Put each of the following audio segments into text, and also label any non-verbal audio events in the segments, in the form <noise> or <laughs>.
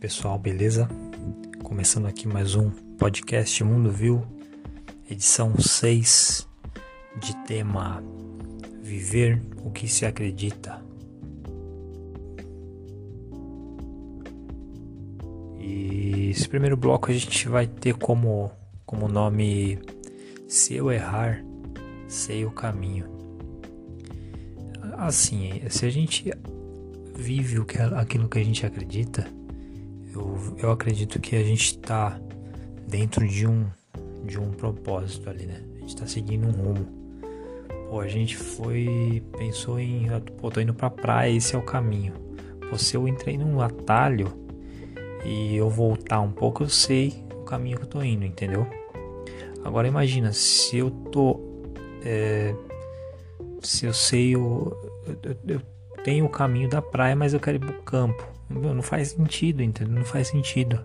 pessoal, beleza? Começando aqui mais um podcast Mundo Viu, edição 6, de tema Viver o que se acredita. E esse primeiro bloco a gente vai ter como, como nome Se eu errar, sei o caminho. Assim, se a gente vive aquilo que a gente acredita, eu, eu acredito que a gente está dentro de um, de um propósito ali, né? A gente está seguindo um rumo. Pô, a gente foi, pensou em, pô, tô indo pra praia, esse é o caminho. Pô, se eu entrei num atalho e eu voltar um pouco, eu sei o caminho que eu tô indo, entendeu? Agora imagina, se eu tô. É, se eu sei o. Eu, eu, tenho o caminho da praia, mas eu quero ir pro campo. Meu, não faz sentido, entendeu? Não faz sentido.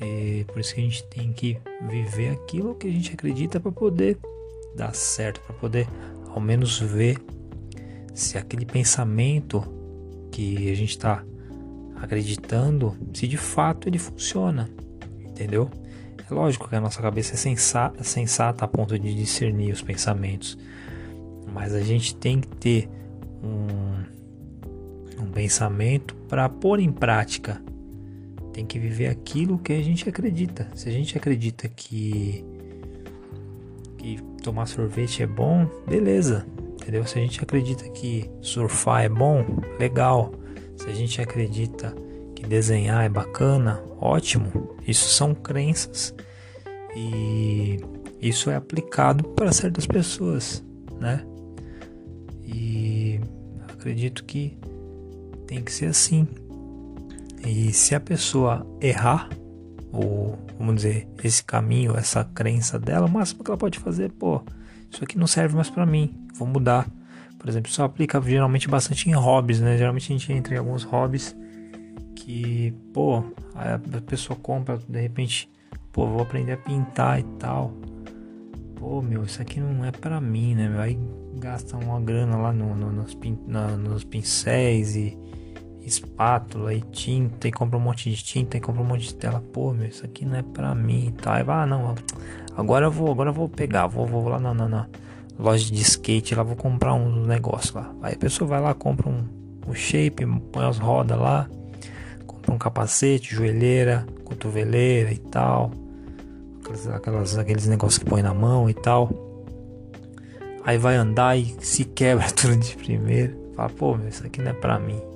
E por isso que a gente tem que viver aquilo que a gente acredita para poder dar certo, para poder ao menos ver se aquele pensamento que a gente está acreditando, se de fato ele funciona, entendeu? É lógico que a nossa cabeça é sensata, sensata a ponto de discernir os pensamentos, mas a gente tem que ter um, um pensamento para pôr em prática. Tem que viver aquilo que a gente acredita. Se a gente acredita que, que tomar sorvete é bom, beleza. Entendeu? Se a gente acredita que surfar é bom, legal. Se a gente acredita que desenhar é bacana, ótimo. Isso são crenças e isso é aplicado para certas pessoas, né? E acredito que tem que ser assim. E se a pessoa errar, ou vamos dizer, esse caminho, essa crença dela, o máximo que ela pode fazer, pô, isso aqui não serve mais para mim, vou mudar. Por exemplo, isso aplica geralmente bastante em hobbies, né? Geralmente a gente entra em alguns hobbies que, pô, a pessoa compra, de repente, pô, vou aprender a pintar e tal. Pô, meu, isso aqui não é para mim, né? Meu? Aí gasta uma grana lá no, no, nos, pin, na, nos pincéis e espátula e tinta e compra um monte de tinta e compra um monte de tela. Pô, meu, isso aqui não é pra mim e. Aí vai, ah, não, agora eu vou, agora eu vou pegar, vou, vou lá na, na, na loja de skate lá, vou comprar um negócio lá. Aí a pessoa vai lá, compra um, um shape, põe as rodas lá, compra um capacete, joelheira, cotoveleira e tal. Aquelas, aquelas, aqueles negócios que põe na mão e tal. Aí vai andar e se quebra <laughs> tudo de primeira. Fala, pô, meu, isso aqui não é pra mim.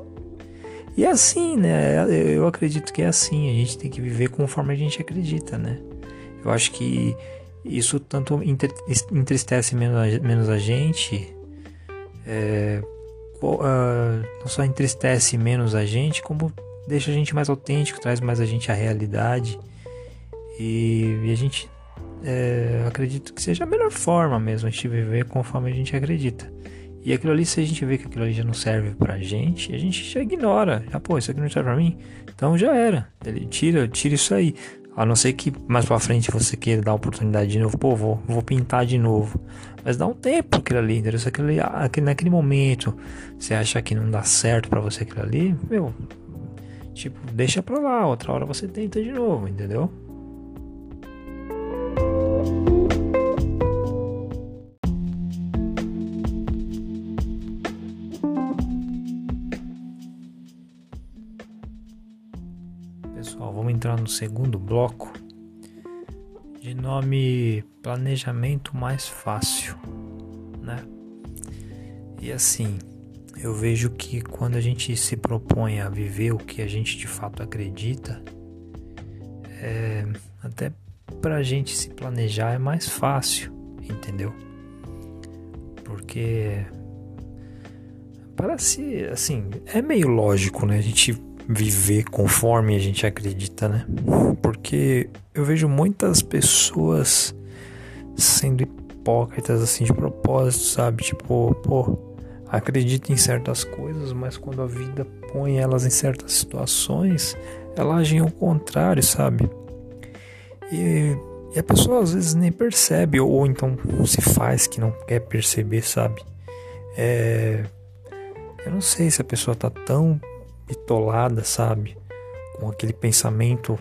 E é assim, né? Eu acredito que é assim. A gente tem que viver conforme a gente acredita, né? Eu acho que isso tanto entristece menos a, gente, é, uh, não só entristece menos a gente, como deixa a gente mais autêntico, traz mais a gente à realidade. E, e a gente é, acredito que seja a melhor forma mesmo a gente viver conforme a gente acredita. E aquilo ali, se a gente vê que aquilo ali já não serve pra gente, a gente já ignora. Já, pô, isso aqui não serve pra mim. Então já era. Ele tira, tira isso aí. A não ser que mais pra frente você queira dar oportunidade de novo. Pô, vou, vou pintar de novo. Mas dá um tempo aquilo ali, entendeu? Se aquele, aquele, naquele momento você acha que não dá certo para você aquilo ali, meu, tipo, deixa pra lá. Outra hora você tenta de novo, entendeu? No segundo bloco de nome Planejamento Mais Fácil, né? E assim, eu vejo que quando a gente se propõe a viver o que a gente de fato acredita, é, até pra gente se planejar é mais fácil, entendeu? Porque parece assim, é meio lógico, né? A gente viver conforme a gente acredita, né? Porque eu vejo muitas pessoas sendo hipócritas assim de propósito, sabe? Tipo, pô, acredita em certas coisas, mas quando a vida põe elas em certas situações, elas agem ao contrário, sabe? E, e a pessoa às vezes nem percebe, ou, ou então se faz que não quer perceber, sabe? É, eu não sei se a pessoa tá tão bitolada, sabe? com aquele pensamento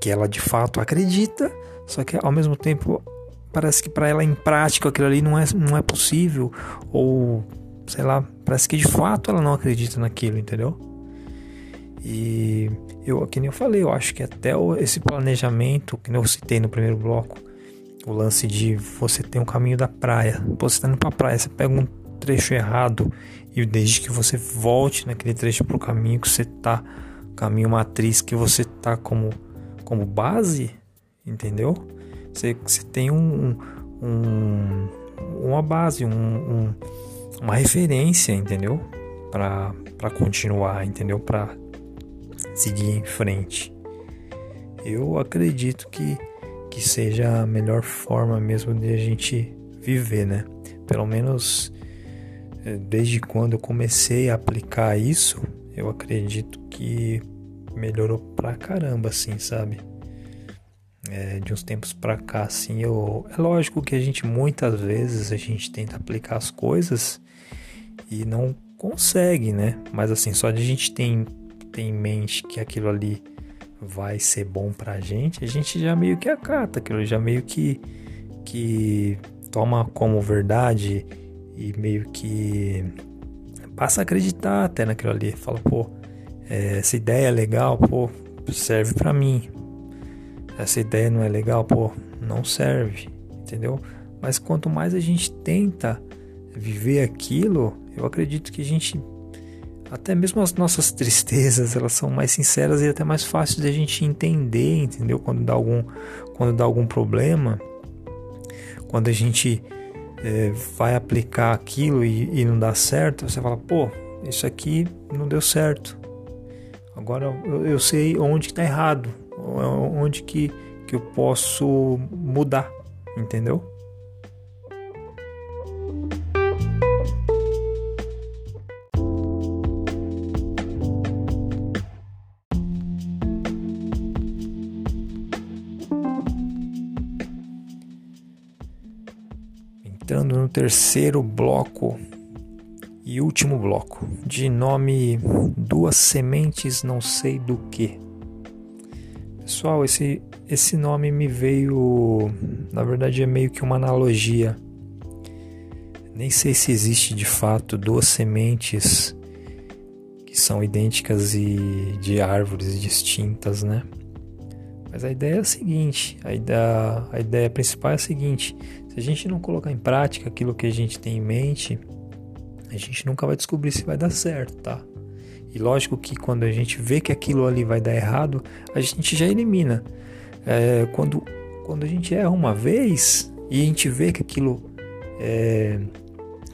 que ela de fato acredita, só que ao mesmo tempo parece que para ela em prática aquilo ali não é, não é possível, ou sei lá, parece que de fato ela não acredita naquilo, entendeu? E eu, que nem eu falei, eu acho que até esse planejamento, que eu citei no primeiro bloco, o lance de você ter um caminho da praia. Você está indo para a praia, você pega um trecho errado e desde que você volte naquele trecho para o caminho que você tá, caminho matriz que você tá como, como base, entendeu? Você, você tem um, um uma base, um, um, uma referência, entendeu? Para continuar, entendeu? Para seguir em frente. Eu acredito que, que seja a melhor forma mesmo de a gente viver, né? Pelo menos desde quando eu comecei a aplicar isso, eu acredito que melhorou pra caramba, assim, sabe? É, de uns tempos pra cá, assim, eu... É lógico que a gente, muitas vezes, a gente tenta aplicar as coisas e não consegue, né? Mas, assim, só de a gente ter tem em mente que aquilo ali vai ser bom pra gente, a gente já meio que acata aquilo, já meio que, que toma como verdade e meio que passa a acreditar até naquilo ali. Fala, pô, é, essa ideia é legal, pô, serve para mim. Essa ideia não é legal, pô, não serve, entendeu? Mas quanto mais a gente tenta viver aquilo, eu acredito que a gente até mesmo as nossas <laughs> tristezas, elas são mais sinceras e até mais fáceis de a gente entender, entendeu? Quando dá algum, quando dá algum problema, quando a gente é, vai aplicar aquilo e, e, não dá certo, você fala, pô, isso aqui não deu certo. Agora eu, eu sei onde está errado, onde que, que eu posso mudar, entendeu? Entrando no terceiro bloco e último bloco, de nome Duas Sementes Não Sei Do Que. Pessoal, esse, esse nome me veio. Na verdade, é meio que uma analogia. Nem sei se existe de fato duas sementes que são idênticas e de árvores distintas, né? Mas a ideia é a seguinte: a ideia, a ideia principal é a seguinte: se a gente não colocar em prática aquilo que a gente tem em mente, a gente nunca vai descobrir se vai dar certo, tá? E lógico que quando a gente vê que aquilo ali vai dar errado, a gente já elimina. É, quando, quando a gente erra uma vez e a gente vê que aquilo é,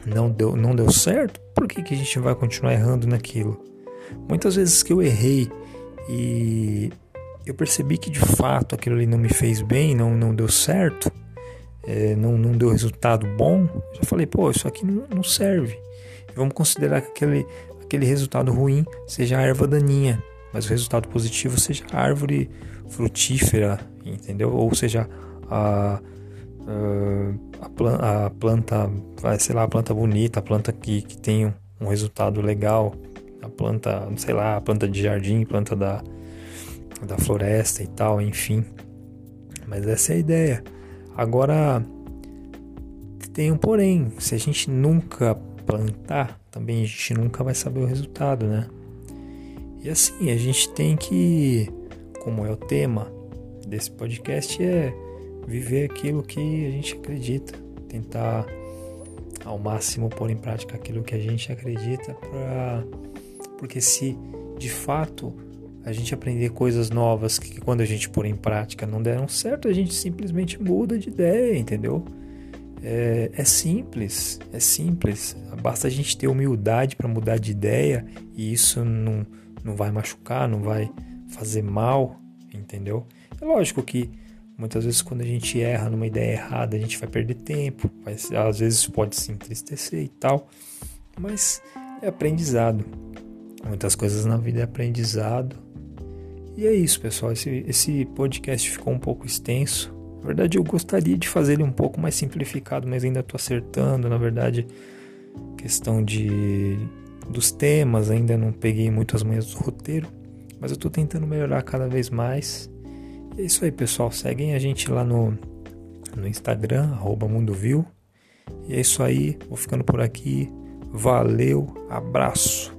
não, deu, não deu certo, por que, que a gente vai continuar errando naquilo? Muitas vezes que eu errei e eu percebi que de fato aquilo ali não me fez bem, não, não deu certo, é, não, não deu resultado bom, já falei, pô, isso aqui não, não serve. Vamos considerar que aquele, aquele resultado ruim seja a erva daninha, mas o resultado positivo seja a árvore frutífera, entendeu? Ou seja, a, a, planta, a planta, sei lá, a planta bonita, a planta que, que tem um, um resultado legal, a planta, sei lá, a planta de jardim, planta da, da floresta e tal, enfim. Mas essa é a ideia. Agora, tem um porém: se a gente nunca plantar, também a gente nunca vai saber o resultado, né? E assim, a gente tem que, como é o tema desse podcast, é viver aquilo que a gente acredita, tentar ao máximo pôr em prática aquilo que a gente acredita, pra... porque se de fato a gente aprender coisas novas que, quando a gente pôr em prática não deram certo, a gente simplesmente muda de ideia, entendeu? É, é simples, é simples. Basta a gente ter humildade para mudar de ideia e isso não, não vai machucar, não vai fazer mal, entendeu? É lógico que muitas vezes quando a gente erra numa ideia errada, a gente vai perder tempo, vai, às vezes pode se entristecer e tal, mas é aprendizado. Muitas coisas na vida é aprendizado e é isso, pessoal. Esse, esse podcast ficou um pouco extenso. Na verdade, eu gostaria de fazer ele um pouco mais simplificado, mas ainda estou acertando. Na verdade, questão de dos temas, ainda não peguei muito as manhas do roteiro. Mas eu tô tentando melhorar cada vez mais. E é isso aí, pessoal. Seguem a gente lá no, no Instagram, Mundovil. E é isso aí. Vou ficando por aqui. Valeu, abraço.